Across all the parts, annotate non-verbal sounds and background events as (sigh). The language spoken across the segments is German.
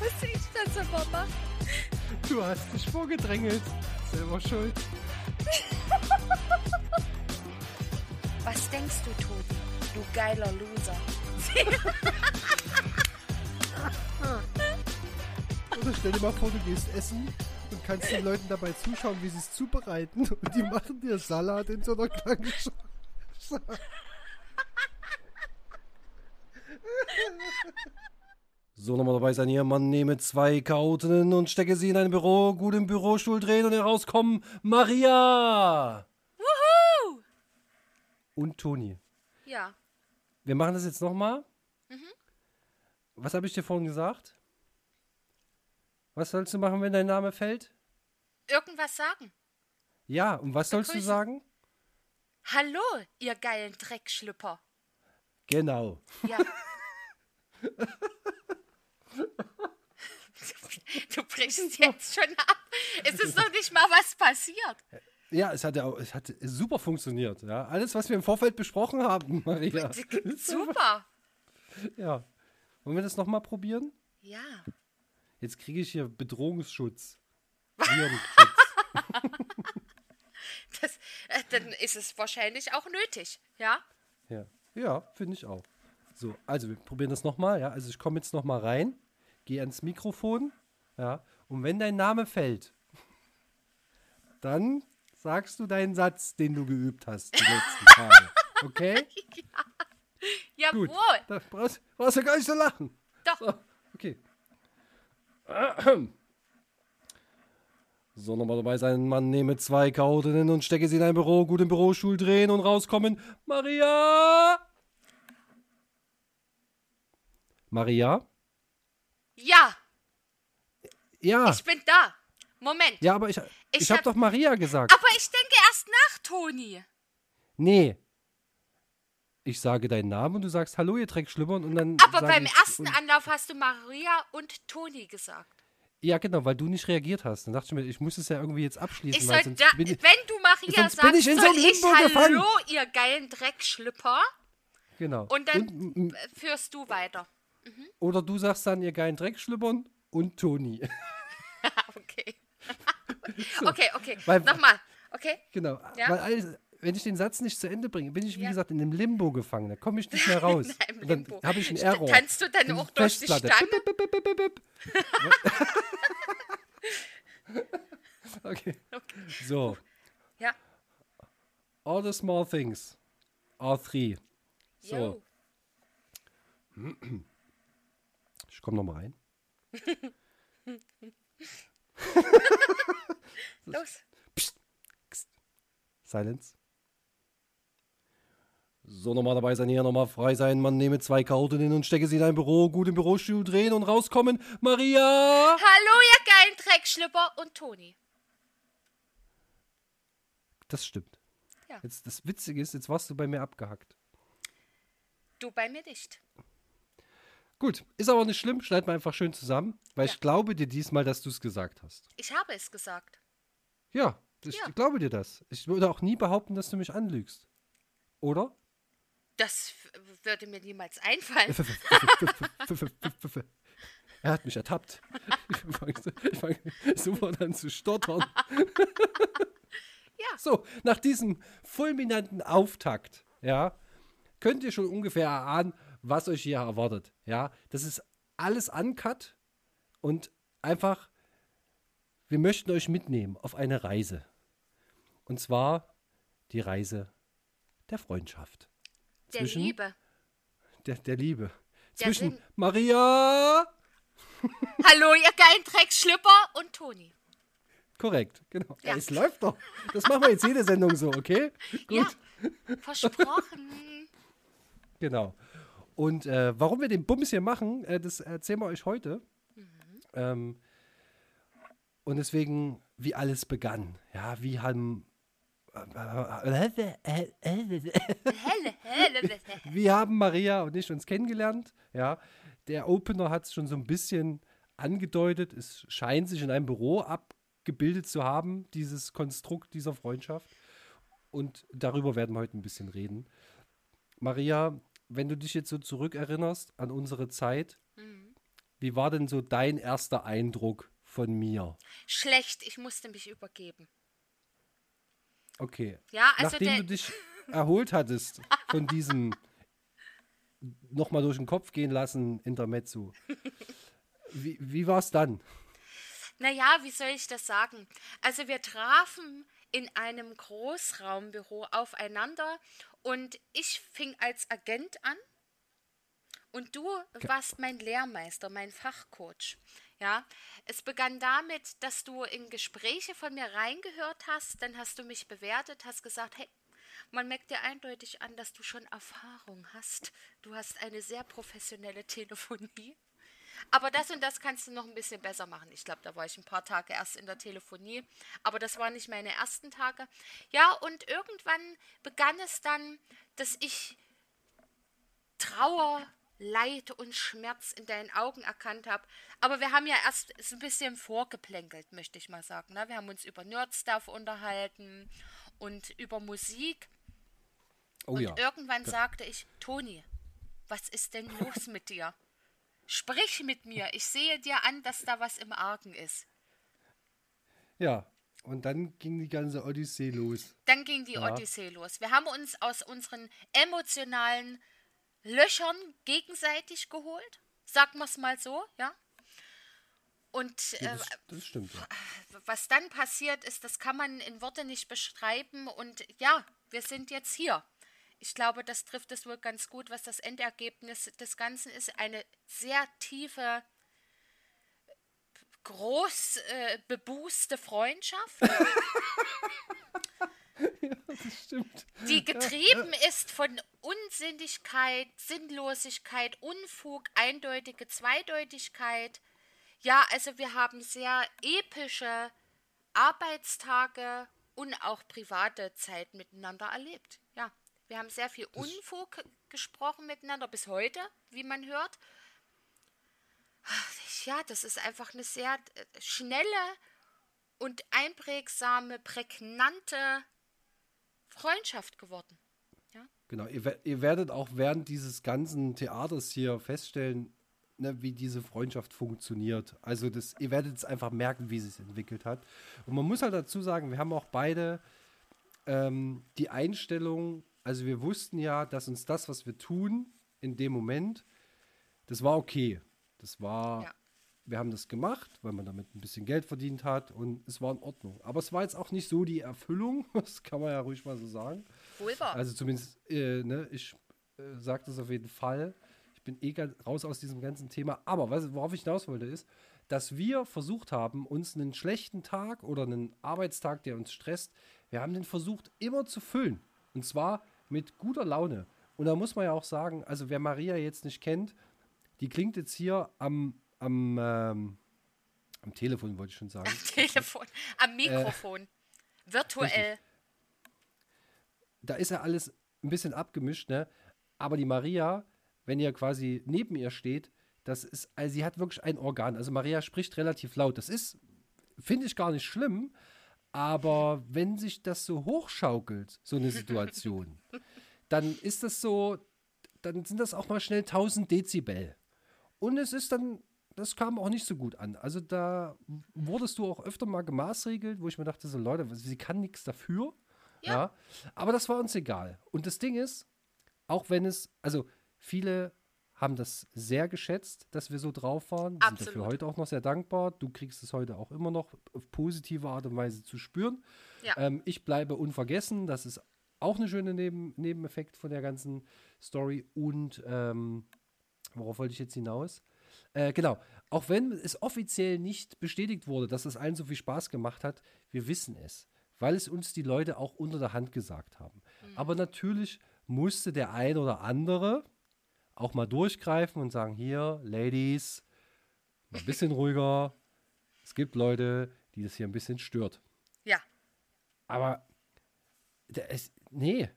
Was ich das aber mache? Du hast dich vorgedrängelt. Selber schuld. (laughs) Was denkst du, Tobi? Du geiler Loser. (laughs) Oder stell dir mal vor, du gehst essen und kannst den Leuten dabei zuschauen, wie sie es zubereiten. Und die machen dir Salat in so einer kleinen Schale. So, nochmal dabei sein hier. Man nehme zwei Chaotinnen und stecke sie in ein Büro, gut im Bürostuhl drehen und herauskommen Maria Wuhu! und Toni. Ja. Wir machen das jetzt nochmal. Was habe ich dir vorhin gesagt? Was sollst du machen, wenn dein Name fällt? Irgendwas sagen. Ja, und was sollst du Begrüßen. sagen? Hallo, ihr geilen Dreckschlüpper. Genau. Ja. (laughs) Du brichst (laughs) jetzt schon ab. Es ist noch nicht mal was passiert. Ja, es hat, ja auch, es hat super funktioniert. Ja. Alles, was wir im Vorfeld besprochen haben, (laughs) Maria. Super. (laughs) Ja. Wollen wir das nochmal probieren? Ja. Jetzt kriege ich hier Bedrohungsschutz. Virenschutz. Das, äh, dann ist es wahrscheinlich auch nötig. Ja? ja, ja finde ich auch. So, also wir probieren das nochmal. Ja. Also ich komme jetzt nochmal rein, gehe ans Mikrofon. Ja. Und wenn dein Name fällt, dann sagst du deinen Satz, den du geübt hast die letzten Tage. Okay? (laughs) Jawohl. Gut. Da brauchst, brauchst du gar nicht so lachen. Doch. So, okay. So, nochmal dabei sein. Man nehme zwei Chaotinnen und stecke sie in ein Büro, gut im Bürostuhl drehen und rauskommen. Maria! Maria? Ja, Ja. ich bin da. Moment. ja, aber ich, ich, Ich hab hab- doch Maria gesagt. Aber ich denke erst nach, Toni. Nee. Ich sage deinen Namen und du sagst Hallo, ihr Dreckschlimmern und dann. Aber beim ich, ersten und, Anlauf hast du Maria und Toni gesagt. Ja, genau, weil du nicht reagiert hast. Dann dachte ich mir, ich muss es ja irgendwie jetzt abschließen. Ich soll da, wenn du Maria sagst, bin ich in so einem Limbo gefangen. Hallo, ihr geilen Dreckschlüpper. Genau. Und dann äh, führst du weiter. Oder du sagst dann, ihr geilen Dreckschlippern und Toni. (laughs) Okay. (laughs) okay, okay. Weil- Nochmal. Okay. genau. Ja. Weil wenn ich den Satz nicht zu Ende bringe, bin ich, wie Ja. gesagt, in einem Limbo gefangen. Da komme ich nicht mehr (laughs) raus. Nein, dann habe ich einen Error. Kannst du dann auch durch die. Stange? Bip. (laughs) okay. So. Ja. All the small things are three. So. Jo. Ich komme nochmal rein. (laughs) Los. Silence. So, nochmal dabei sein, hier nochmal frei sein. Man nehme zwei Chaotinnen und stecke sie in ein Büro, gut im Bürostuhl drehen und rauskommen. Maria! Hallo, ihr geilen Dreckschlüpper und Toni. Das stimmt. Ja. Jetzt, das Witzige ist, jetzt warst du bei mir abgehackt. Du bei mir nicht. Gut, ist aber nicht schlimm, schneid mal einfach schön zusammen, weil Ja. ich glaube dir diesmal, dass du es gesagt hast. Ich habe es gesagt. Ja, ich Ja. glaube dir das. Ich würde auch nie behaupten, dass du mich anlügst. Oder? Das würde mir niemals einfallen. (laughs) er hat mich ertappt. Ich fange fang sofort an zu stottern. (laughs) Ja. So, nach diesem fulminanten Auftakt, ja, könnt ihr schon ungefähr erahnen, was euch hier erwartet. Ja, das ist alles uncut und einfach, wir möchten euch mitnehmen auf eine Reise. Und zwar die Reise der Freundschaft. Der zwischen- Liebe. Der, der Liebe. Der Zwischen Sinn- Maria. (laughs) Hallo, ihr geilen Dreckschlüpper und Toni. Korrekt, genau. Ja. Ja. es läuft doch. Das machen wir jetzt jede Sendung so, okay? Gut. Ja, versprochen. Genau. Und äh, warum wir den Bums hier machen, äh, das erzählen wir euch heute. Ähm, und deswegen, wie alles begann. Ja, wie haben. (laughs) Wie haben Maria und ich uns kennengelernt? Ja, der Opener hat es schon so ein bisschen angedeutet. Es scheint sich in einem Büro abgebildet zu haben, dieses Konstrukt dieser Freundschaft. Und darüber werden wir heute ein bisschen reden. Maria, wenn du dich jetzt so zurückerinnerst an unsere Zeit, wie war denn so dein erster Eindruck von mir? Schlecht, ich musste mich übergeben. Okay. Ja, also Nachdem du dich erholt hattest von diesem (laughs) nochmal durch den Kopf gehen lassen Intermezzo. Wie, wie war es dann? Naja, wie soll ich das sagen? Also wir trafen in einem Großraumbüro aufeinander und ich fing als Agent an und du warst mein Lehrmeister, mein Fachcoach. Ja, es begann damit, dass du in Gespräche von mir reingehört hast, dann hast du mich bewertet, hast gesagt, hey, man merkt dir eindeutig an, dass du schon Erfahrung hast. Du hast eine sehr professionelle Telefonie. Aber das und das kannst du noch ein bisschen besser machen. Ich glaube, da war ich ein paar Tage erst in der Telefonie. Aber das waren nicht meine ersten Tage. Ja, und irgendwann begann es dann, dass ich Trauer, Leid und Schmerz in deinen Augen erkannt habe. Aber wir haben ja erst ein bisschen vorgeplänkelt, möchte ich mal sagen. Ne? Wir haben uns über Nerdstuff unterhalten und über Musik. Oh und ja. irgendwann sagte ich, Toni, was ist denn los mit dir? Sprich mit mir. Ich sehe dir an, dass da was im Argen ist. Ja. Und dann ging die ganze Odyssee los. Dann ging die Ja. Odyssee los. Wir haben uns aus unseren emotionalen Löchern gegenseitig geholt. Sagen wir es mal so, ja. Und Ja, äh, das, das stimmt, ja. was dann passiert ist, das kann man in Worte nicht beschreiben. Und ja, wir sind jetzt hier. Ich glaube, das trifft es wohl ganz gut, was das Endergebnis des Ganzen ist. Eine sehr tiefe, groß äh, bebußte Freundschaft, (laughs) Das stimmt. die getrieben ist von Unsinnigkeit, Sinnlosigkeit, Unfug, eindeutige Zweideutigkeit. Ja, also wir haben sehr epische Arbeitstage und auch private Zeit miteinander erlebt. Wir haben sehr viel Unfug gesprochen miteinander bis heute, wie man hört. Ja, das ist einfach eine sehr äh, schnelle und einprägsame, prägnante Freundschaft geworden. Ja? Genau, ihr, ihr werdet auch während dieses ganzen Theaters hier feststellen, ne, wie diese Freundschaft funktioniert. Also das, ihr werdet es einfach merken, wie sie sich entwickelt hat. Und man muss halt dazu sagen, wir haben auch beide ähm, die Einstellung, also wir wussten ja, dass uns das, was wir tun, in dem Moment, das war okay. Das war, Ja. wir haben das gemacht, weil man damit ein bisschen Geld verdient hat und es war in Ordnung. Aber es war jetzt auch nicht so die Erfüllung, (laughs) das kann man ja ruhig mal so sagen. Wohl. Also zumindest, äh, ne, ich äh, sage das auf jeden Fall. Ich bin eh raus aus diesem ganzen Thema. Aber was, worauf ich hinaus wollte, ist, dass wir versucht haben, uns einen schlechten Tag oder einen Arbeitstag, der uns stresst, wir haben den versucht immer zu füllen. Und zwar mit guter Laune. Und da muss man ja auch sagen, also wer Maria jetzt nicht kennt, die klingt jetzt hier am, am, ähm, am Telefon, wollte ich schon sagen. Telefon, am Mikrofon, virtuell. da ist ja alles ein bisschen abgemischt, ne? Aber die Maria, wenn ihr quasi neben ihr steht, das ist, also sie hat wirklich ein Organ. Also Maria spricht relativ laut. Das ist, finde ich gar nicht schlimm, aber wenn sich das so hochschaukelt, so eine Situation, dann ist das so, dann sind das auch mal schnell 1000 Dezibel. Und es ist dann, das kam auch nicht so gut an. Also da wurdest du auch öfter mal gemaßregelt, wo ich mir dachte, so Leute, sie kann nichts dafür. Ja. Ja. Aber das war uns egal. Und das Ding ist, auch wenn es, also viele haben das sehr geschätzt, dass wir so drauf waren, sind dafür Absolut. heute auch noch sehr dankbar. Du kriegst es heute auch immer noch auf positive Art und Weise zu spüren. Ja. Ähm, ich bleibe unvergessen, das ist auch eine schöne Neben Nebeneffekt von der ganzen Story. Und ähm, worauf wollte ich jetzt hinaus? Äh, genau, auch wenn es offiziell nicht bestätigt wurde, dass es allen so viel Spaß gemacht hat, wir wissen es, weil es uns die Leute auch unter der Hand gesagt haben. Aber natürlich musste der ein oder andere auch mal durchgreifen und sagen, hier, Ladies, mal ein bisschen ruhiger. Es gibt Leute, die das hier ein bisschen stört. Ja, Aber ist, nee,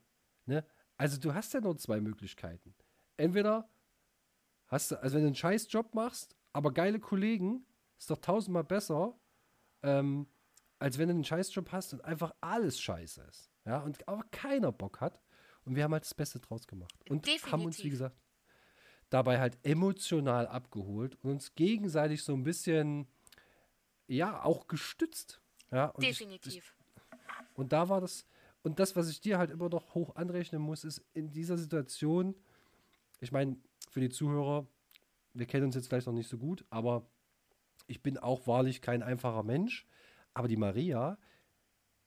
ne? Also du hast ja nur zwei Möglichkeiten. Entweder hast du, also wenn du einen scheiß Job machst, aber geile Kollegen, ist doch tausendmal besser, ähm, als wenn du einen scheiß Job hast und einfach alles scheiße ist. Ja, und aber keiner Bock hat. Und wir haben halt das Beste draus gemacht. Und haben uns, wie Definitiv. gesagt, dabei halt emotional abgeholt und uns gegenseitig so ein bisschen, ja, auch gestützt. Ja, und Definitiv. Ich, und da war das, und das, was ich dir halt immer noch hoch anrechnen muss, ist in dieser Situation, ich meine, für die Zuhörer, wir kennen uns jetzt vielleicht noch nicht so gut, aber ich bin auch wahrlich kein einfacher Mensch. Aber die Maria,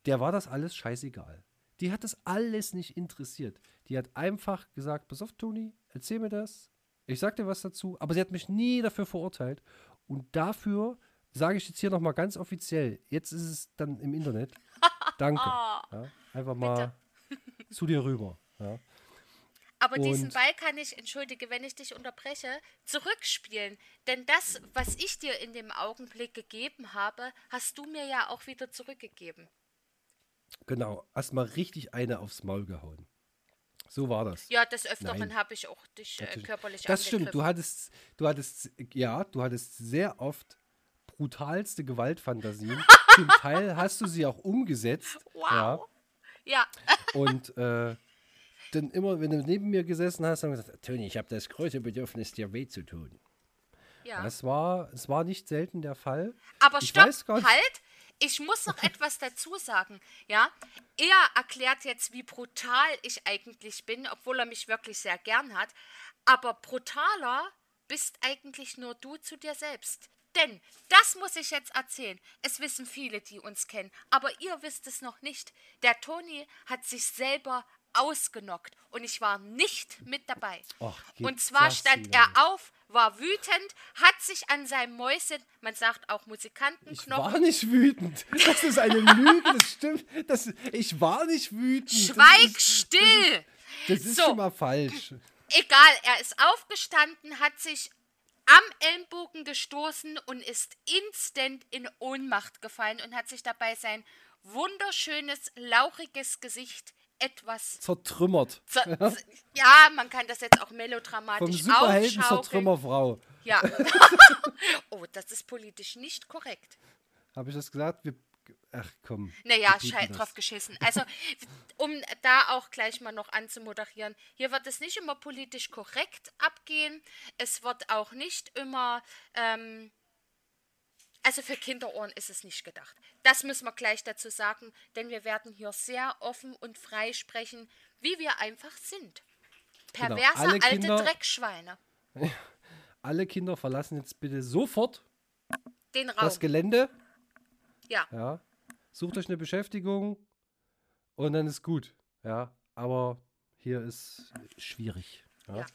der war das alles scheißegal. Die hat das alles nicht interessiert. Die hat einfach gesagt: Pass auf, Toni, erzähl mir das. Ich sag dir was dazu. Aber sie hat mich nie dafür verurteilt. Und dafür sage ich jetzt hier nochmal ganz offiziell: Jetzt ist es dann im Internet. (laughs) Danke. Ja, einfach mal zu dir rüber. Ja. Aber diesen Ball kann ich, entschuldige, wenn ich dich unterbreche, zurückspielen. Denn das, was ich dir in dem Augenblick gegeben habe, hast du mir ja auch wieder zurückgegeben. Genau, erstmal richtig eine aufs Maul gehauen. So war das. Ja, des Öfteren habe ich auch dich äh, körperlich Das stimmt, du hattest, du hattest, ja, du hattest sehr oft brutalste Gewaltfantasien. (laughs) Zum Teil hast du sie auch umgesetzt. Wow. Ja. ja. (laughs) Und äh, dann immer, wenn du neben mir gesessen hast, haben wir gesagt, Toni, ich habe das große Bedürfnis, dir weh zu tun. Ja. Das war, es war nicht selten der Fall. Aber ich stopp, halt! Ich muss noch etwas dazu sagen. Ja, er erklärt jetzt, wie brutal ich eigentlich bin, obwohl er mich wirklich sehr gern hat. Aber brutaler bist eigentlich nur du zu dir selbst. Denn, das muss ich jetzt erzählen, es wissen viele, die uns kennen, aber ihr wisst es noch nicht. Der Toni hat sich selber ausgenockt und ich war nicht mit dabei. Och, und zwar stand er auf, war wütend, hat sich an seinem Mäuschen, man sagt auch Musikantenknochen. Ich war nicht wütend. Das ist eine Lüge, das stimmt. Das, ich war nicht wütend. Schweig das ist, still! Das ist, das ist so, schon mal falsch. Egal, er ist aufgestanden, hat sich am Ellenbogen gestoßen und ist instant in Ohnmacht gefallen und hat sich dabei sein wunderschönes, lauchiges Gesicht etwas zertrümmert. Zer ja. ja. man kann das jetzt auch melodramatisch Vom Superhelden zur Trümmerfrau. Ja. (laughs) oh, das ist politisch nicht korrekt. Habe ich das gesagt? Wir, ach komm. Naja, scheiß drauf geschissen. Also, um da auch gleich mal noch anzumoderieren, hier wird es nicht immer politisch korrekt abgehen. Es wird auch nicht immer ähm, also für Kinderohren ist es nicht gedacht. Das müssen wir gleich dazu sagen, denn wir werden hier sehr offen und frei sprechen, wie wir einfach sind. Genau. Perverse genau. alte Kinder, Dreckschweine. (laughs) Alle Kinder verlassen jetzt bitte sofort Den Raum. das Gelände. Ja. ja. Sucht euch eine Beschäftigung und dann ist gut. Ja, aber hier ist schwierig. Ja. ja.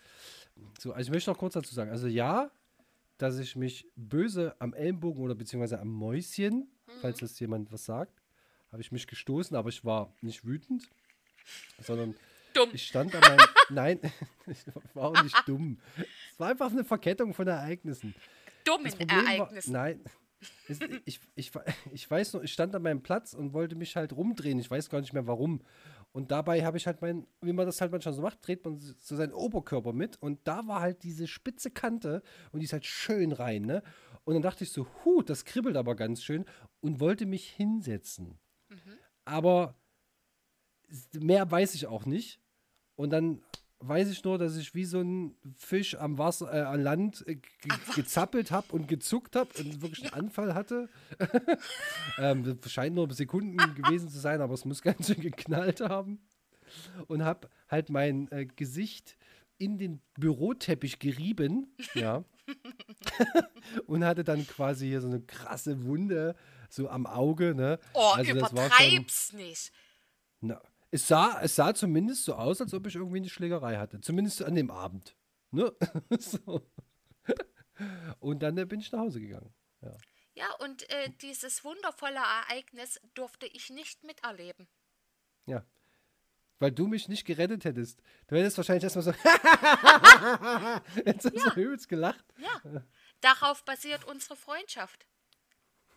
So, also ich möchte noch kurz dazu sagen. Also ja, dass ich mich böse am Ellenbogen oder beziehungsweise am Mäuschen, mhm. falls das jemand was sagt, habe ich mich gestoßen, aber ich war nicht wütend, sondern dumm. ich stand an meinem. (laughs) Nein, (laughs) ich war auch nicht dumm. Es war einfach eine Verkettung von Ereignissen. Dummen Ereignissen. War, nein. Es, ich, ich, ich weiß noch, ich stand an meinem Platz und wollte mich halt rumdrehen. Ich weiß gar nicht mehr warum. Und dabei habe ich halt mein, wie man das halt manchmal so macht, dreht man so seinen Oberkörper mit und da war halt diese spitze Kante und die ist halt schön rein, ne? Und dann dachte ich so, hu, das kribbelt aber ganz schön und wollte mich hinsetzen. Mhm. Aber mehr weiß ich auch nicht. Und dann weiß ich nur, dass ich wie so ein Fisch am Wasser, äh, an Land äh, gezappelt habe und gezuckt habe und wirklich einen Anfall hatte. (laughs) ähm, das scheint nur Sekunden gewesen zu sein, aber es muss (laughs) ganz schön geknallt haben. Und habe halt mein äh, Gesicht in den Büroteppich gerieben, ja. (laughs) und hatte dann quasi hier so eine krasse Wunde so am Auge, ne? Oh, also übertreib's schon, nicht. Na, es sah, es sah zumindest so aus, als ob ich irgendwie eine Schlägerei hatte. Zumindest an dem Abend. Ne? (laughs) so. Und dann äh, bin ich nach Hause gegangen. Ja, ja und äh, dieses wundervolle Ereignis durfte ich nicht miterleben. Ja. Weil du mich nicht gerettet hättest. Du hättest wahrscheinlich erstmal so. (laughs) Jetzt hast ja. du übelst gelacht. Ja. Darauf basiert unsere Freundschaft.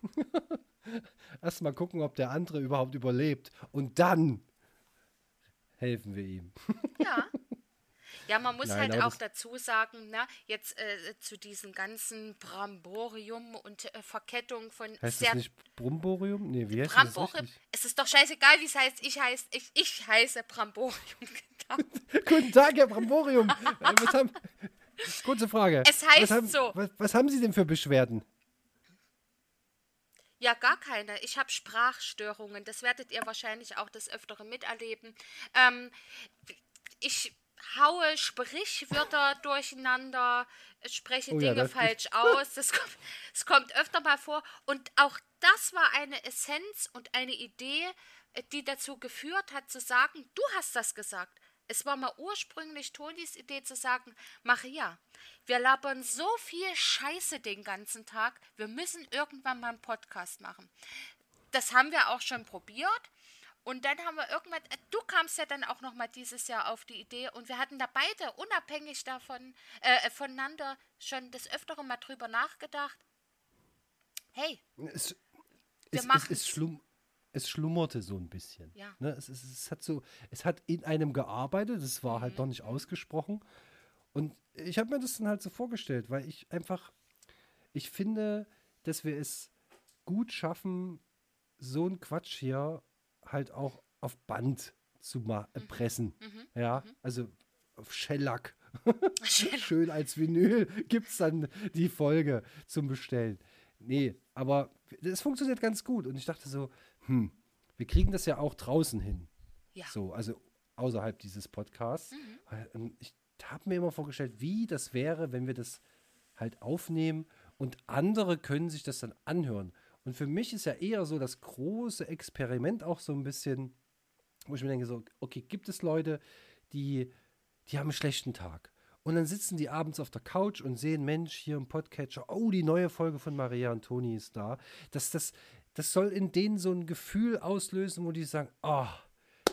(laughs) Erstmal gucken, ob der andere überhaupt überlebt. Und dann helfen wir ihm. Ja. Ja, man muss Nein, halt auch dazu sagen, na, jetzt äh, zu diesem ganzen Bramborium und äh, Verkettung von heißt sehr. Nicht Bramborium? Nee, wie heißt Bramborium? Es ist doch scheißegal, wie es heißt. Ich, heiß, ich, ich heiße Bramborium. (laughs) Guten Tag, Herr Bramborium. Äh, was haben, Kurze Frage. Es heißt was haben, so. Was, was haben Sie denn für Beschwerden? Ja, gar keine. Ich habe Sprachstörungen. Das werdet ihr wahrscheinlich auch des Öfteren miterleben. Ähm, ich haue Sprichwörter durcheinander, spreche Oh ja, Dinge das- falsch aus. Das kommt, das kommt öfter mal vor. Und auch das war eine Essenz und eine Idee, äh, die dazu geführt hat, zu sagen, du hast das gesagt. Es war mal ursprünglich Tonis Idee zu sagen, Maria, wir labern so viel Scheiße den ganzen Tag, wir müssen irgendwann mal einen Podcast machen. Das haben wir auch schon probiert. Und dann haben wir irgendwann, äh, du kamst ja dann auch noch mal dieses Jahr auf die Idee und wir hatten da beide unabhängig davon äh, voneinander schon des Öfteren mal drüber nachgedacht. Hey, Es, Wir es, es, machen's. es, schlum, es schlummerte so ein bisschen. Ja. Ne? Es, es, es, hat so, es hat in einem gearbeitet, es war Mhm. halt noch nicht ausgesprochen. Und ich habe mir das dann halt so vorgestellt, weil ich einfach, ich finde, dass wir es gut schaffen, so einen Quatsch hier halt auch auf Band zu ma äh, Mhm. pressen. Ja, also auf Shellac. (laughs) Schön. Schön als Vinyl (laughs) gibt es dann die Folge zum Bestellen. Nee, aber es funktioniert ganz gut. Und ich dachte so, hm, wir kriegen das ja auch draußen hin. Ja. So, also außerhalb dieses Podcasts. Weil, ähm, Ich habe mir immer vorgestellt, wie das wäre, wenn wir das halt aufnehmen und andere können sich das dann anhören. Und für mich ist ja eher so das große Experiment auch so ein bisschen, wo ich mir denke, so, okay, gibt es Leute, die, die haben einen schlechten Tag. Und dann sitzen die abends auf der Couch und sehen, Mensch, hier im Podcatcher, oh, die neue Folge von Maria und Toni ist da. Das, das, das soll in denen so ein Gefühl auslösen, wo die sagen, oh,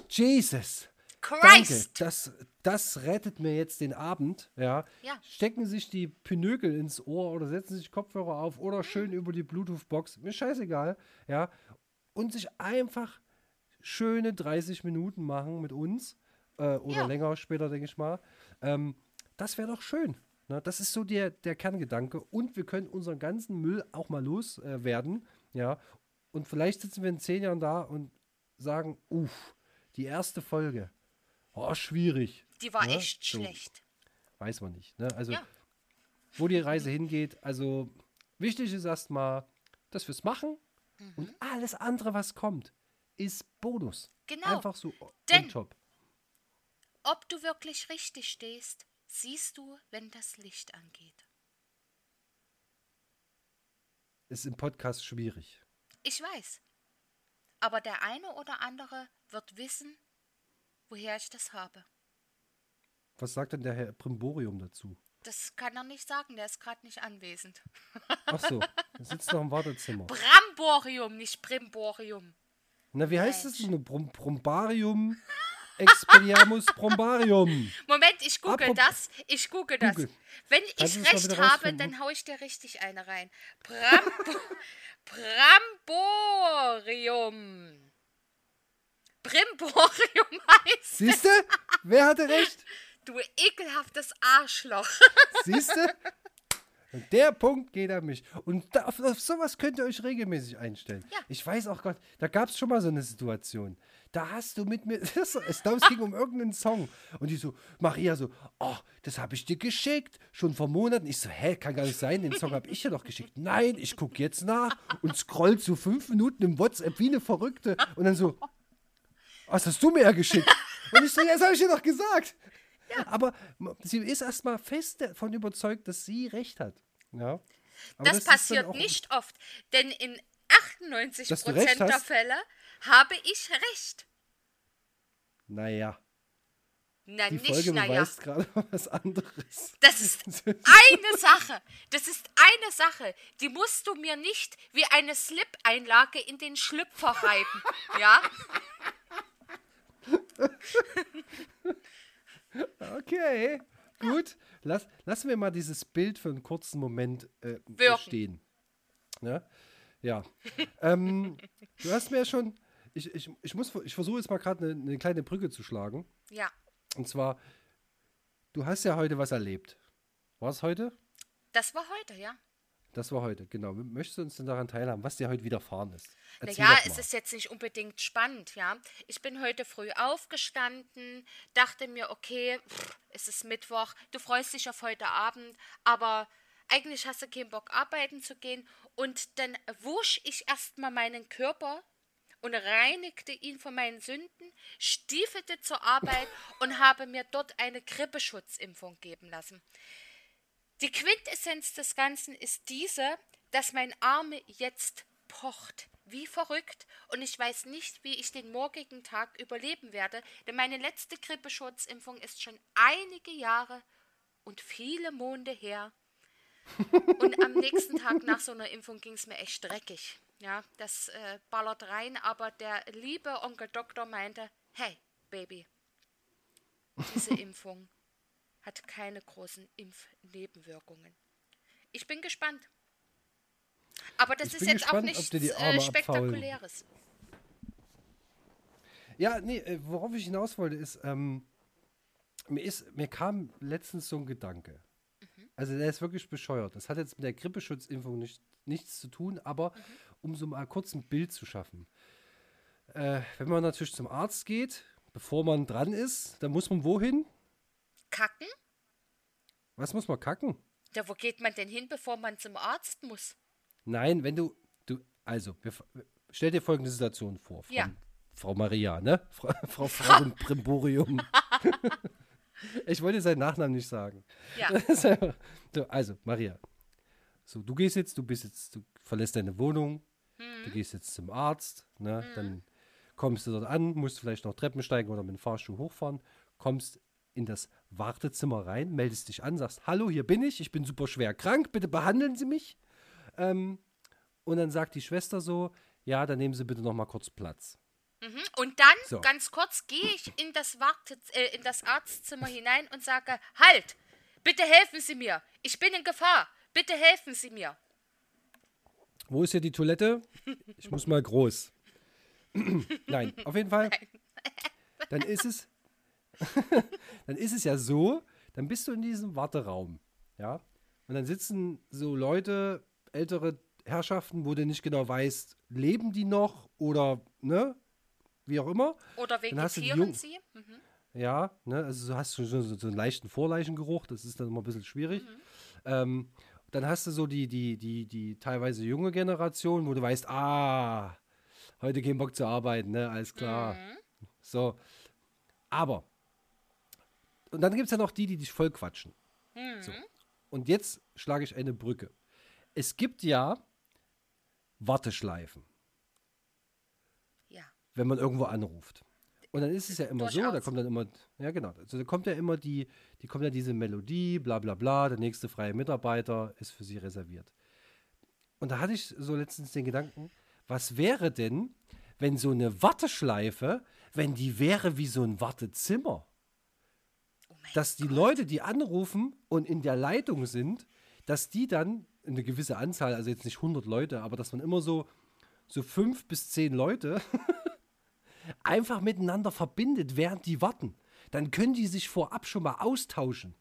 Jesus, danke, Christ! das, das rettet mir jetzt den Abend. Ja. Ja. Stecken sich die Pinökel ins Ohr oder setzen sich Kopfhörer auf oder Mhm. schön über die Bluetooth-Box, mir scheißegal. Ja. Und sich einfach schöne 30 Minuten machen mit uns äh, oder Ja. länger später, denke ich mal. Ähm, das wäre doch schön. Ne? Das ist so der, der Kerngedanke. Und wir können unseren ganzen Müll auch mal loswerden. Äh, ja. Und vielleicht sitzen wir in zehn Jahren da und sagen, uff, die erste Folge. Oh, schwierig. Die war ne? echt So, schlecht. Weiß man nicht. Ne? Also, Ja. wo die Reise hingeht. Also, wichtig ist erstmal, dass wir es machen. Mhm. Und alles andere, was kommt, ist Bonus. Genau. Einfach so on Denn- top. Ob du wirklich richtig stehst, siehst du, wenn das Licht angeht. Ist im Podcast schwierig. Ich weiß. Aber der eine oder andere wird wissen, woher ich das habe. Was sagt denn der Herr Primborium dazu? Das kann er nicht sagen, der ist gerade nicht anwesend. Ach so, er sitzt noch im (laughs) Wartezimmer. Bramborium, nicht Primborium. Na, wie heißt das denn? Brom Brombarium Expelliarmus (laughs) Brombarium. Moment, ich google Apropos- das. Ich google das. Google. Wenn Kannst ich das recht habe, dann haue ich dir richtig eine rein. Brambo (laughs) Bramborium. Brimborium (laughs) heißt Siehst du? Wer hatte recht? du ekelhaftes Arschloch. (laughs) Siehst du? Und der Punkt geht an mich. Und da, auf, auf sowas könnt ihr euch regelmäßig einstellen. Ja. Ich weiß auch Gott, da gab es schon mal so eine Situation. Da hast du mit mir, (laughs) das, ich glaube, es ging um irgendeinen Song. Und die so, Maria so, oh, das habe ich dir geschickt, schon vor Monaten. Ich so, hä, kann gar nicht sein, den Song habe ich ja doch geschickt. Nein, ich gucke jetzt nach und scroll so fünf Minuten im WhatsApp wie eine Verrückte. Und dann so, was hast du mir ja geschickt? Und ich so, ja, das habe ich dir doch gesagt. Aber m- sie ist erstmal fest davon überzeugt, dass sie recht hat. Ja. Aber Das, dann passiert nicht oft, denn in Dass 98% du recht der? Fälle habe ich recht. Naja, Na, die nicht, Folge beweist gerade (laughs) was anderes. Das ist (laughs) eine Sache. Das ist eine Sache. Die musst du mir nicht wie eine Slip-Einlage in den Schlüpfer reiben. Ja? (laughs) Okay, gut. Lass, lassen wir mal dieses Bild für einen kurzen Moment äh, stehen. Ne? Ja. ähm, du hast mir ja schon. Ich, ich, ich, muss, ich versuche jetzt mal gerade eine, eine kleine Brücke zu schlagen. Ja. Und zwar, du hast ja heute was erlebt. War es heute? Das war heute, ja. Das war heute, genau. Möchtest du uns denn daran teilhaben, was dir heute widerfahren ist? Erzähl naja, es ist jetzt nicht unbedingt spannend, ja. Ich bin heute früh aufgestanden, dachte mir, okay, pff, es ist Mittwoch, du freust dich auf heute Abend, aber eigentlich hast du keinen Bock, arbeiten zu gehen. Und dann wusch ich erstmal meinen Körper und reinigte ihn von meinen Sünden, stiefelte zur Arbeit und habe mir dort eine Grippeschutzimpfung geben lassen. Die Quintessenz des Ganzen ist diese, dass mein Arm jetzt pocht wie verrückt und ich weiß nicht, wie ich den morgigen Tag überleben werde, denn meine letzte Grippeschutzimpfung ist schon einige Jahre und viele Monde her. Und am nächsten Tag nach so einer Impfung ging es mir echt dreckig. Ja, das äh, ballert rein, aber der liebe Onkel Doktor meinte, hey, Baby, diese (laughs) Impfung hat keine großen Impfnebenwirkungen. Ich bin gespannt. Aber das ist jetzt gespannt, auch nichts äh, Spektakuläres. Abfaulen. Ja, nee, äh, worauf ich hinaus wollte, ist, ähm, mir, ist, mir kam letztens so ein Gedanke. Mhm. Also der ist wirklich bescheuert. Das hat jetzt mit der Grippeschutzimpfung nicht, nichts zu tun, aber mhm. Um so mal kurz ein Bild zu schaffen. Äh, wenn man natürlich zum Arzt geht, bevor man dran ist, dann muss man wohin? Kacken? Was muss man kacken? Ja, wo geht man denn hin, bevor man zum Arzt muss? Nein, wenn du, du, also, wir, stell dir folgende Situation vor, Frau, ja. Frau Maria, ne? (laughs) Frau, Frau, Frau Primborium. (laughs) ich wollte seinen Nachnamen nicht sagen. Ja. (laughs) also, Maria. So, du gehst jetzt, du bist jetzt, du verlässt deine Wohnung, hm. du gehst jetzt zum Arzt, ne? Hm. Dann kommst du dort an, musst vielleicht noch Treppen steigen oder mit dem Fahrstuhl hochfahren, kommst in das Wartezimmer rein, meldest dich an, sagst, hallo, hier bin ich, ich bin super schwer krank, bitte behandeln Sie mich. Ähm, und dann sagt die Schwester so, ja, dann nehmen Sie bitte noch mal kurz Platz. Mhm. Und dann, so. ganz kurz, gehe ich in das, Warte, äh, in das Arztzimmer hinein und sage, halt, bitte helfen Sie mir, ich bin in Gefahr, bitte helfen Sie mir. Wo ist hier die Toilette? Ich muss mal groß. (clears throat) Nein, auf jeden Fall. Dann ist es, (laughs) dann ist es ja so, dann bist du in diesem Warteraum, ja, und dann sitzen so Leute, ältere Herrschaften, wo du nicht genau weißt, leben die noch oder, ne, wie auch immer. Oder vegetieren sie. Mhm. Ja, ne, also du hast schon so, so, einen leichten Vorleichengeruch, das ist dann immer ein bisschen schwierig. Mhm. Ähm, dann hast du so die, die, die, die teilweise junge Generation, wo du weißt, ah, heute kein Bock zu arbeiten, ne, alles klar. Mhm. So, aber und dann gibt es ja noch die, die dich voll quatschen. Mhm. So. Und jetzt schlage ich eine Brücke. Es gibt ja Warteschleifen. Ja. Wenn man irgendwo anruft. Und dann ist es ja immer Durchaus. so, da kommt dann immer, ja genau, also da kommt ja immer die, die kommt ja diese Melodie, bla bla bla, der nächste freie Mitarbeiter ist für sie reserviert. Und da hatte ich so letztens den Gedanken, was wäre denn, wenn so eine Warteschleife, wenn die wäre wie so ein Wartezimmer? dass die Leute, die anrufen und in der Leitung sind, dass die dann eine gewisse Anzahl, also jetzt nicht 100 Leute, aber dass man immer so, so fünf bis zehn Leute (laughs) einfach miteinander verbindet, während die warten. Dann können die sich vorab schon mal austauschen.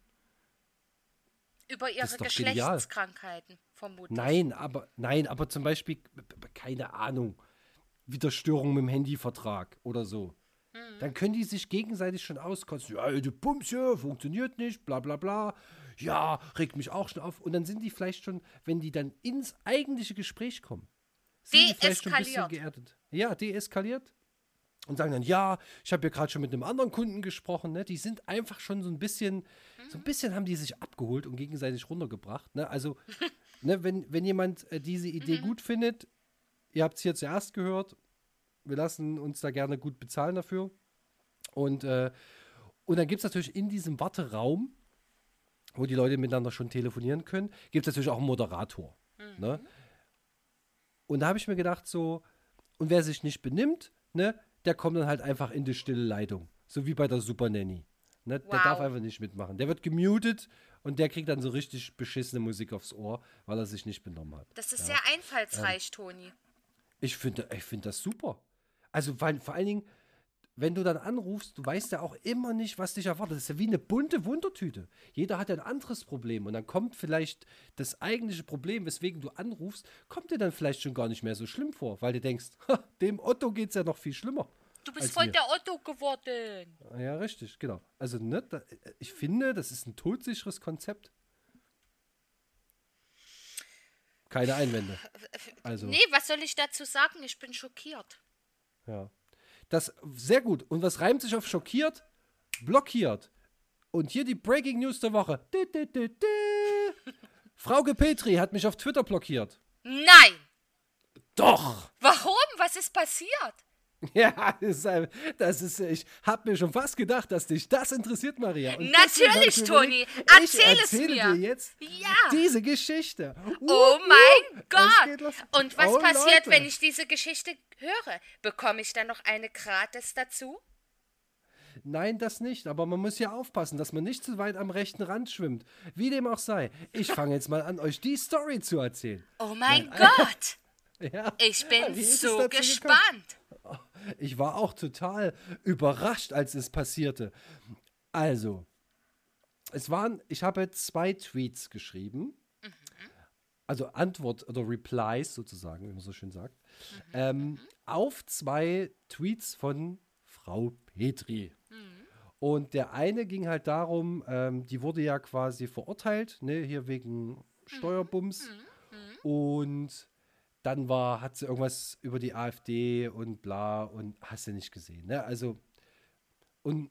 Über ihre Geschlechtskrankheiten, vermutlich. Nein, aber, nein, aber zum Beispiel, keine Ahnung, Widerstörung mit dem Handyvertrag oder so. Mhm. Dann können die sich gegenseitig schon auskotzen. Ja, die Pumps hier funktioniert nicht, bla bla bla. Ja, regt mich auch schon auf. Und dann sind die vielleicht schon, wenn die dann ins eigentliche Gespräch kommen, sind die vielleicht schon ein bisschen geerdet. Ja, deeskaliert. Und sagen dann, ja, ich habe ja gerade schon mit einem anderen Kunden gesprochen, ne? Die sind einfach schon so ein bisschen, mhm. so ein bisschen haben die sich abgeholt und gegenseitig runtergebracht. Ne? Also, (laughs) ne, wenn, wenn jemand äh, diese Idee mhm. gut findet, ihr habt es hier zuerst gehört, wir lassen uns da gerne gut bezahlen dafür. Und, äh, und dann gibt es natürlich in diesem Warteraum, wo die Leute miteinander schon telefonieren können, gibt es natürlich auch einen Moderator. Mhm. Ne? Und da habe ich mir gedacht, so, und wer sich nicht benimmt, ne, der kommt dann halt einfach in die stille Leitung. So wie bei der Super Nanny. Ne? Wow. Der darf einfach nicht mitmachen. Der wird gemutet und der kriegt dann so richtig beschissene Musik aufs Ohr, weil er sich nicht benommen hat. Das ist ja. sehr einfallsreich, ähm, Toni. Ich finde ich find das super. Also vor, vor allen Dingen, wenn du dann anrufst, du weißt ja auch immer nicht, was dich erwartet. Das ist ja wie eine bunte Wundertüte. Jeder hat ja ein anderes Problem und dann kommt vielleicht das eigentliche Problem, weswegen du anrufst, kommt dir dann vielleicht schon gar nicht mehr so schlimm vor, weil du denkst, (laughs) ha, dem Otto geht es ja noch viel schlimmer. Du bist voll mir. der Otto geworden. Ja, richtig, genau. Also, ne, da, ich finde, das ist ein todsicheres Konzept. Keine Einwände. Also. Nee, was soll ich dazu sagen? Ich bin schockiert. Ja. Das sehr gut. Und was reimt sich auf schockiert? Blockiert. Und hier die Breaking News der Woche. Frauke Petri hat mich auf Twitter blockiert. Nein! Doch! Warum? Was ist passiert? (laughs) Ja, das ist, das ist ich habe mir schon fast gedacht, dass dich das interessiert, Maria. Und Natürlich, Toni. Erzähl es mir. dir jetzt ja. diese Geschichte. Uh, oh mein uh, Gott. Und was oh, passiert, Leute. wenn ich diese Geschichte höre? Bekomme ich dann noch eine gratis dazu? Nein, das nicht. Aber man muss ja aufpassen, dass man nicht zu weit am rechten Rand schwimmt. Wie dem auch sei. Ich (laughs) fange jetzt mal an, euch die Story zu erzählen. Oh mein Nein, Gott. (laughs) Ja. Ich bin so gespannt. Ich war auch total überrascht, als es passierte. Also, es waren, ich habe zwei Tweets geschrieben. Mhm. Also Antwort oder Replies sozusagen, wie man so schön sagt. Mhm. Ähm, auf zwei Tweets von Frau Petri. Mhm. Und der eine ging halt darum, ähm, die wurde ja quasi verurteilt, ne, hier wegen Steuerbums. Mhm. Mhm. Und dann war, hat sie irgendwas über die AfD und bla und hast du nicht gesehen. Ne? Also, und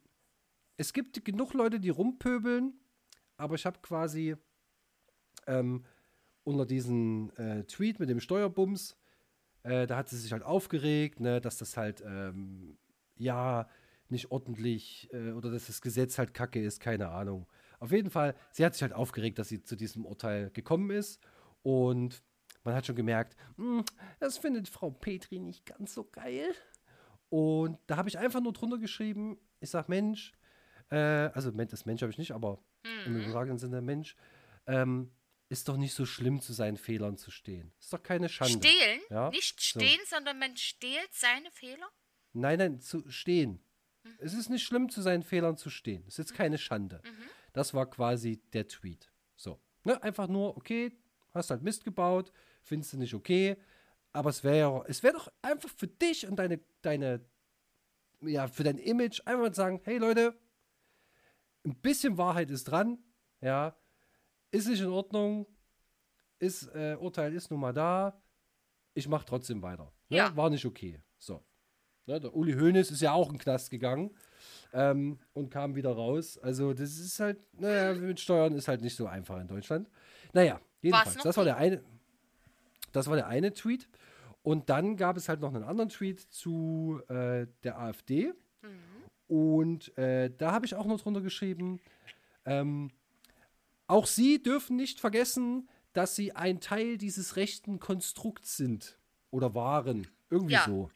es gibt genug Leute, die rumpöbeln, aber ich habe quasi ähm, unter diesen äh, Tweet mit dem Steuerbums, äh, da hat sie sich halt aufgeregt, ne, dass das halt, ähm, ja, nicht ordentlich äh, oder dass das Gesetz halt kacke ist, keine Ahnung. Auf jeden Fall, sie hat sich halt aufgeregt, dass sie zu diesem Urteil gekommen ist und man hat schon gemerkt, hm, das findet Frau Petri nicht ganz so geil. Und da habe ich einfach nur drunter geschrieben, ich sage Mensch, äh, also das Mensch habe ich nicht, aber mhm. im übertragenen Sinne Mensch, ähm, ist doch nicht so schlimm, zu seinen Fehlern zu stehen. Ist doch keine Schande. Stehlen? Ja? Nicht stehen, so. sondern man stehlt seine Fehler? Nein, nein, zu stehen. Mhm. Es ist nicht schlimm, zu seinen Fehlern zu stehen. Es ist jetzt keine Schande. Mhm. Das war quasi der Tweet. So. Ne? Einfach nur, okay, hast halt Mist gebaut, findest du nicht okay. Aber es wäre es wäre doch einfach für dich und deine, deine, ja, für dein Image einfach mal sagen, hey Leute, ein bisschen Wahrheit ist dran, ja, ist nicht in Ordnung, ist, äh, Urteil ist nun mal da, ich mache trotzdem weiter. Ne? Ja. War nicht okay. So. Ne, der Uli Hoeneß ist ja auch in den Knast gegangen ähm, und kam wieder raus. Also das ist halt, naja, mit Steuern ist halt nicht so einfach in Deutschland. Naja, jedenfalls, das war der eine. Das war der eine Tweet. Und dann gab es halt noch einen anderen Tweet zu äh, der AfD. Mhm. Und äh, da habe ich auch noch drunter geschrieben, ähm, auch Sie dürfen nicht vergessen, dass Sie ein Teil dieses rechten Konstrukts sind oder waren. Irgendwie ja. so.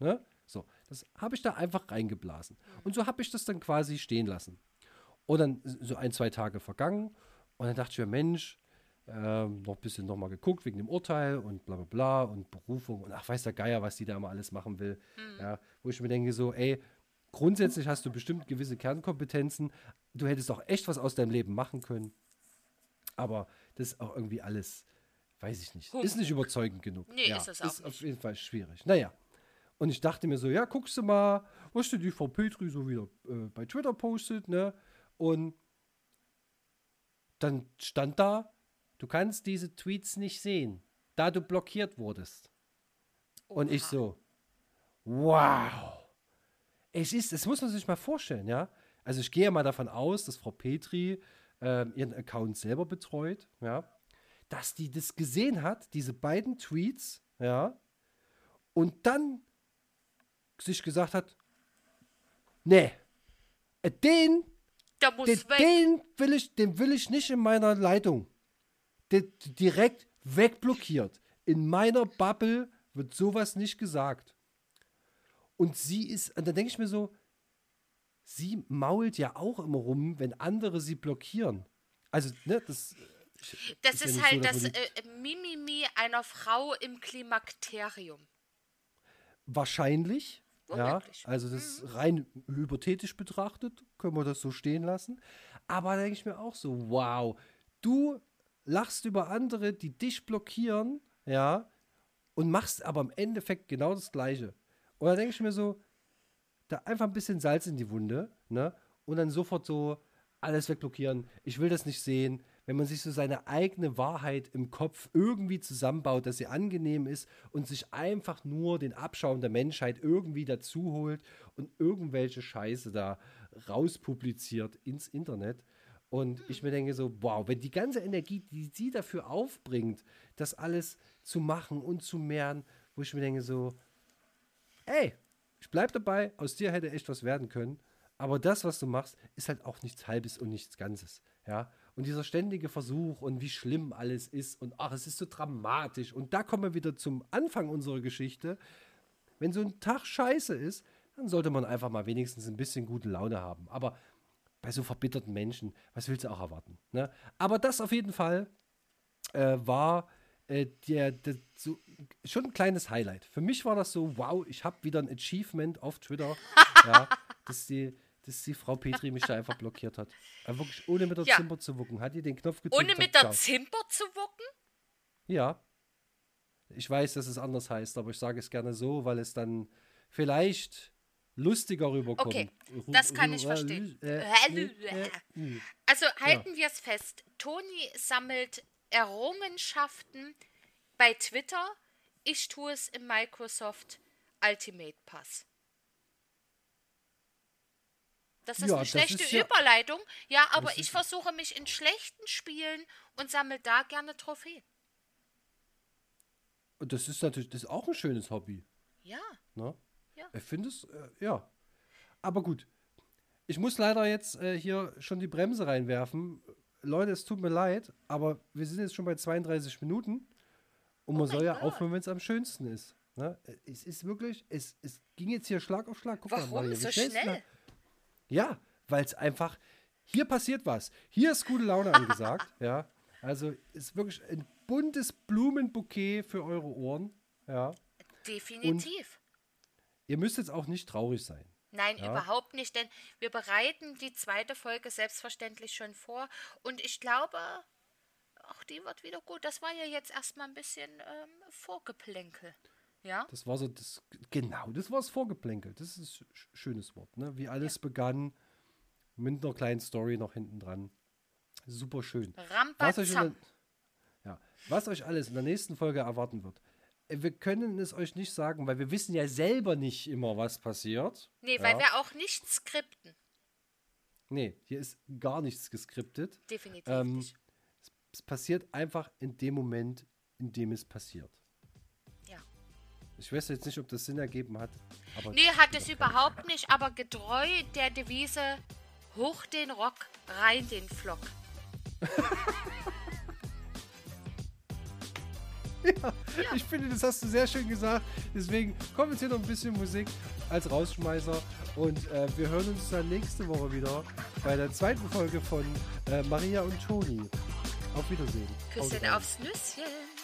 Ne? So, das habe ich da einfach reingeblasen. Und so habe ich das dann quasi stehen lassen. Und dann so ein, zwei Tage vergangen. Und dann dachte ich mir, Mensch, ähm, noch ein bisschen nochmal geguckt wegen dem Urteil und bla bla bla und Berufung und ach, weiß der Geier, was die da immer alles machen will. Mhm. Ja, wo ich mir denke, so, ey, grundsätzlich hast du bestimmt gewisse Kernkompetenzen. Du hättest auch echt was aus deinem Leben machen können. Aber das ist auch irgendwie alles, weiß ich nicht, ist nicht überzeugend genug. Nee, ja, ist es auch Ist nicht. auf jeden Fall schwierig. Naja. Und ich dachte mir so, ja, guckst du mal, was die Frau Petri so wieder äh, bei Twitter postet, ne? Und dann stand da, Du kannst diese Tweets nicht sehen, da du blockiert wurdest. Oha. Und ich so, wow. Es ist, das muss man sich mal vorstellen, ja. Also ich gehe mal davon aus, dass Frau Petri äh, ihren Account selber betreut, ja. Dass die das gesehen hat, diese beiden Tweets, ja. Und dann sich gesagt hat, nee, äh, den, den, den will ich, den will ich nicht in meiner Leitung direkt wegblockiert. In meiner Bubble wird sowas nicht gesagt. Und sie ist, und dann denke ich mir so, sie mault ja auch immer rum, wenn andere sie blockieren. Also, ne, das. Das ist, ist ja halt so, das äh, Mimimi einer Frau im Klimakterium. Wahrscheinlich, Ja, Womöglich. also das ist rein hypothetisch betrachtet, können wir das so stehen lassen. Aber da denke ich mir auch so, wow, du lachst über andere, die dich blockieren, ja, und machst aber im Endeffekt genau das Gleiche. Und da denke ich mir so, da einfach ein bisschen Salz in die Wunde, ne? Und dann sofort so alles wegblockieren. Ich will das nicht sehen. Wenn man sich so seine eigene Wahrheit im Kopf irgendwie zusammenbaut, dass sie angenehm ist und sich einfach nur den Abschaum der Menschheit irgendwie dazu holt und irgendwelche Scheiße da rauspubliziert ins Internet. Und ich mir denke so, wow, wenn die ganze Energie, die sie dafür aufbringt, das alles zu machen und zu mehren, wo ich mir denke so, ey, ich bleib dabei, aus dir hätte echt was werden können. Aber das, was du machst, ist halt auch nichts Halbes und nichts Ganzes. Ja. Und dieser ständige Versuch und wie schlimm alles ist und ach, es ist so dramatisch. Und da kommen wir wieder zum Anfang unserer Geschichte. Wenn so ein Tag scheiße ist, dann sollte man einfach mal wenigstens ein bisschen gute Laune haben. Aber bei so verbitterten Menschen, was willst du auch erwarten? Ne? Aber das auf jeden Fall äh, war äh, der, der, so, schon ein kleines Highlight. Für mich war das so, wow, ich habe wieder ein Achievement auf Twitter, (laughs) ja, dass, die, dass die Frau Petri mich da einfach blockiert hat. Aber wirklich ohne mit der Ja. Zimper zu wucken. Hat die den Knopf gedrückt? Ohne mit der ciao. Zimper zu wucken? Ja. Ich weiß, dass es anders heißt, aber ich sage es gerne so, weil es dann vielleicht lustiger rüberkommt. Okay, das kann ich verstehen. Also halten wir es fest. Toni sammelt Errungenschaften bei Twitter. Ich tue es im Microsoft Ultimate Pass. Das ist Ja, eine schlechte ist ja- Überleitung. Ja, aber ich versuche mich in schlechten Spielen und sammle da gerne Trophäen. Und das ist natürlich das ist auch ein schönes Hobby. Ja. Ne? Ja. Ich finde es, äh, ja. Aber gut. Ich muss leider jetzt äh, hier schon die Bremse reinwerfen. Leute, es tut mir leid, aber wir sind jetzt schon bei 32 Minuten. Und man Oh mein soll ja Gott. aufhören, wenn es am schönsten ist. Ne? Es ist wirklich, es, es ging jetzt hier Schlag auf Schlag. Guck mal, Warum Maria, wie so schnell. Ja, weil es einfach, hier passiert was. Hier ist gute Laune angesagt. (laughs) ja, also ist wirklich ein buntes Blumenbouquet für eure Ohren. Ja, Definitiv. Ihr müsst jetzt auch nicht traurig sein. Nein, Ja. überhaupt nicht, denn wir bereiten die zweite Folge selbstverständlich schon vor und ich glaube, auch die wird wieder gut. Das war ja jetzt erstmal ein bisschen ähm, Vorgeplänkel. Ja? Das war so das, genau, das war das Vorgeplänkel. Das ist ein sch- schönes Wort, ne? Wie alles begann mit einer kleinen Story noch hinten dran. Super schön. Was euch, der, ja, was euch alles in der nächsten Folge erwarten wird. Wir können es euch nicht sagen, weil wir wissen ja selber nicht immer, was passiert. Nee, weil ja. wir auch nicht skripten. Nee, hier ist gar nichts geskriptet. Definitiv Ähm, nicht. Es passiert einfach in dem Moment, in dem es passiert. Ja. Ich weiß jetzt nicht, ob das Sinn ergeben hat. Aber Nee, hat es überhaupt nicht, aber getreu der Devise hoch den Rock, rein den Flock. (laughs) (laughs) (laughs) Ich finde, das hast du sehr schön gesagt. Deswegen kommt jetzt hier noch ein bisschen Musik als Rausschmeißer. Und äh, wir hören uns dann nächste Woche wieder bei der zweiten Folge von äh, Maria und Toni. Auf Wiedersehen. Küsschen aufs Nüsschen.